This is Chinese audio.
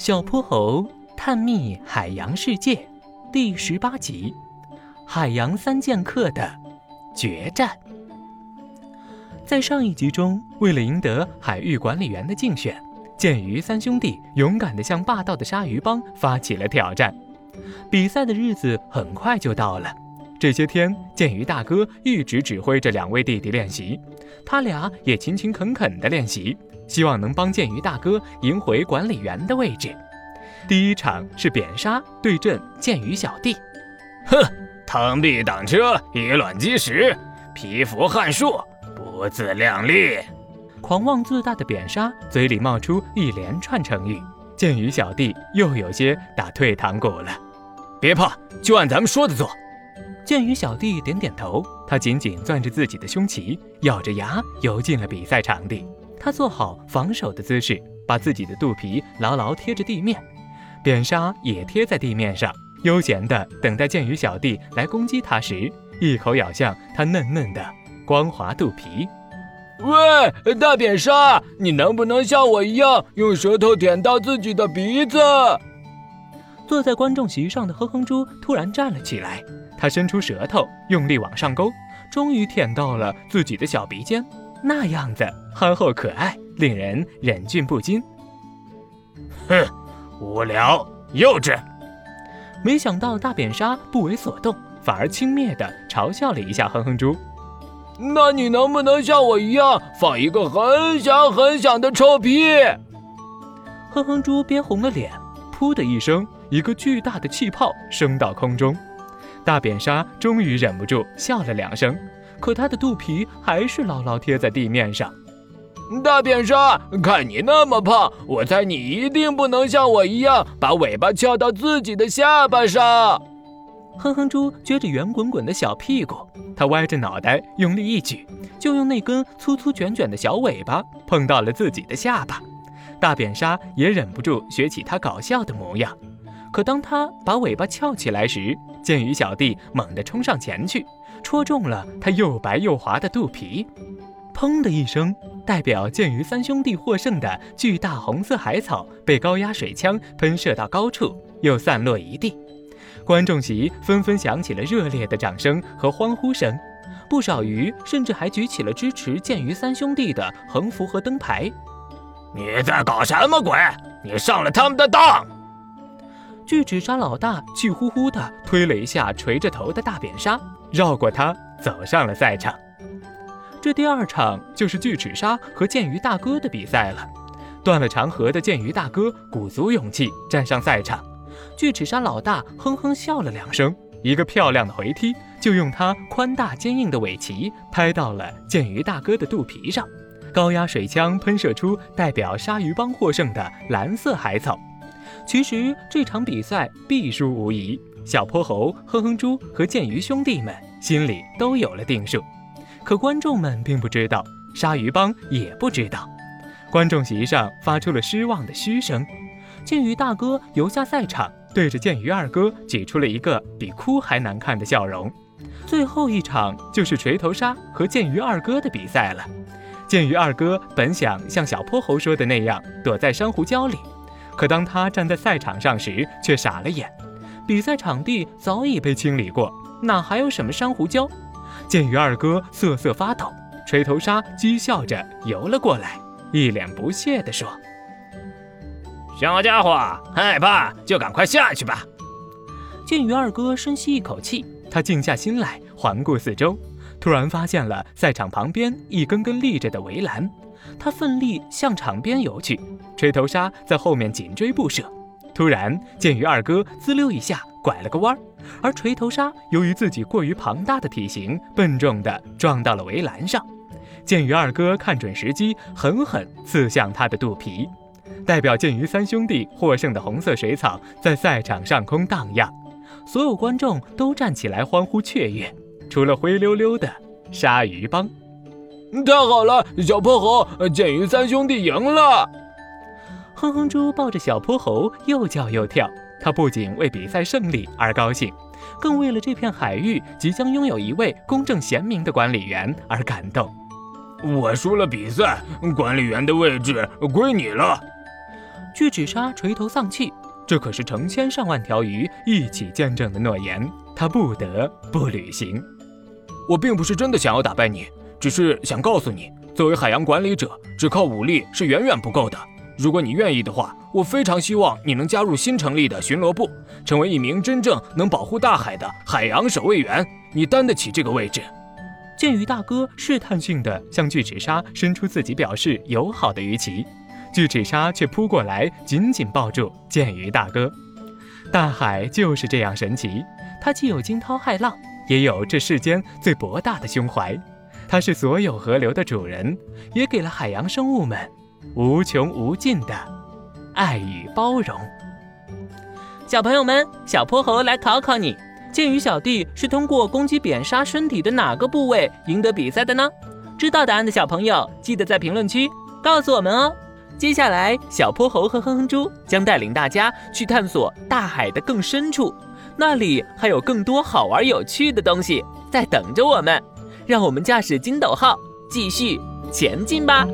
小泼猴探秘海洋世界第十八集：海洋三剑客的决战。在上一集中，为了赢得海域管理员的竞选，剑鱼三兄弟勇敢地向霸道的鲨鱼帮发起了挑战。比赛的日子很快就到了。这些天，剑鱼大哥一直指挥着两位弟弟练习，他俩也勤勤恳恳地练习，希望能帮剑鱼大哥赢回管理员的位置。第一场是扁鲨对阵剑鱼小弟。哼，螳臂挡车，以卵击石，蚍蜉撼树，不自量力。狂妄自大的扁鲨嘴里冒出一连串成语，剑鱼小弟又有些打退堂鼓了。别怕，就按咱们说的做。剑鱼小弟点点头，他紧紧攥着自己的胸鳍，咬着牙游进了比赛场地。他做好防守的姿势，把自己的肚皮牢牢贴着地面，扁鲨也贴在地面上，悠闲地等待剑鱼小弟来攻击他时，一口咬向他嫩嫩的光滑肚皮。喂，大扁鲨，你能不能像我一样用舌头舔到自己的鼻子？坐在观众席上的哼哼猪突然站了起来。他伸出舌头，用力往上勾，终于舔到了自己的小鼻尖，那样子憨厚可爱，令人忍俊不禁。哼，无聊幼稚。没想到大扁鲨不为所动，反而轻蔑地嘲笑了一下哼哼猪。那你能不能像我一样放一个很响很响的臭屁？哼哼猪憋红了脸，噗的一声，一个巨大的气泡升到空中。大扁鲨终于忍不住笑了两声，可它的肚皮还是牢牢贴在地面上。大扁鲨，看你那么胖，我猜你一定不能像我一样把尾巴翘到自己的下巴上。哼哼猪撅着圆滚滚的小屁股，它歪着脑袋用力一举，就用那根粗粗卷卷的小尾巴碰到了自己的下巴。大扁鲨也忍不住学起它搞笑的模样。可当他把尾巴翘起来时，剑鱼小弟猛地冲上前去，戳中了他又白又滑的肚皮。砰的一声，代表剑鱼三兄弟获胜的巨大红色海草被高压水枪喷射到高处，又散落一地。观众席纷纷响起了热烈的掌声和欢呼声，不少鱼甚至还举起了支持剑鱼三兄弟的横幅和灯牌。你在搞什么鬼？你上了他们的当！巨齿鲨老大气呼呼地推了一下垂着头的大扁鲨，绕过它走上了赛场。这第二场就是巨齿鲨和剑鱼大哥的比赛了。断了长河的剑鱼大哥鼓足勇气站上赛场，巨齿鲨老大哼哼笑了两声，一个漂亮的回踢就用它宽大坚硬的尾鳍拍到了剑鱼大哥的肚皮上。高压水枪喷射出代表鲨鱼帮获胜的蓝色海草。其实这场比赛必输无疑，小泼猴、哼哼猪和剑鱼兄弟们心里都有了定数。可观众们并不知道，鲨鱼帮也不知道。观众席上发出了失望的嘘声。剑鱼大哥游下赛场，对着剑鱼二哥挤出了一个比哭还难看的笑容。最后一场就是锤头鲨和剑鱼二哥的比赛了。剑鱼二哥本想像小泼猴说的那样，躲在珊瑚礁里。可当他站在赛场上时，却傻了眼。比赛场地早已被清理过，哪还有什么珊瑚礁？见鱼二哥瑟瑟发抖，锤头鲨讥笑着游了过来，一脸不屑地说：“小家伙，害怕就赶快下去吧。”见鱼二哥深吸一口气，他静下心来，环顾四周，突然发现了赛场旁边一根根立着的围栏。他奋力向场边游去，吹头鲨在后面紧追不舍。突然，剑鱼二哥滋溜一下拐了个弯，而锤头鲨由于自己过于庞大的体型，笨重地撞到了围栏上。剑鱼二哥看准时机，狠狠刺向他的肚皮。代表剑鱼三兄弟获胜的红色水草在赛场上空荡漾，所有观众都站起来欢呼雀跃，除了灰溜溜的鲨鱼帮。太好了，小泼猴，剑鱼三兄弟赢了！哼哼猪抱着小泼猴又叫又跳，他不仅为比赛胜利而高兴，更为了这片海域即将拥有一位公正贤明的管理员而感动。我输了比赛，管理员的位置归你了。巨齿鲨垂头丧气，这可是成千上万条鱼一起见证的诺言，他不得不履行。我并不是真的想要打败你，只是想告诉你，作为海洋管理者，只靠武力是远远不够的。如果你愿意的话，我非常希望你能加入新成立的巡逻部，成为一名真正能保护大海的海洋守卫员。你担得起这个位置。剑鱼大哥试探性地向巨齿鲨伸出自己表示友好的鱼鳍，巨齿鲨却扑过来，紧紧抱住剑鱼大哥。大海就是这样神奇，它既有惊涛骇浪，也有这世间最博大的胸怀。它是所有河流的主人，也给了海洋生物们。无穷无尽的爱与包容。小朋友们，小泼猴来考考你：剑鱼小弟是通过攻击扁鲨身体的哪个部位赢得比赛的呢？知道答案的小朋友，记得在评论区告诉我们哦。接下来，小泼猴和哼哼猪将带领大家去探索大海的更深处，那里还有更多好玩有趣的东西在等着我们。让我们驾驶金斗号继续前进吧！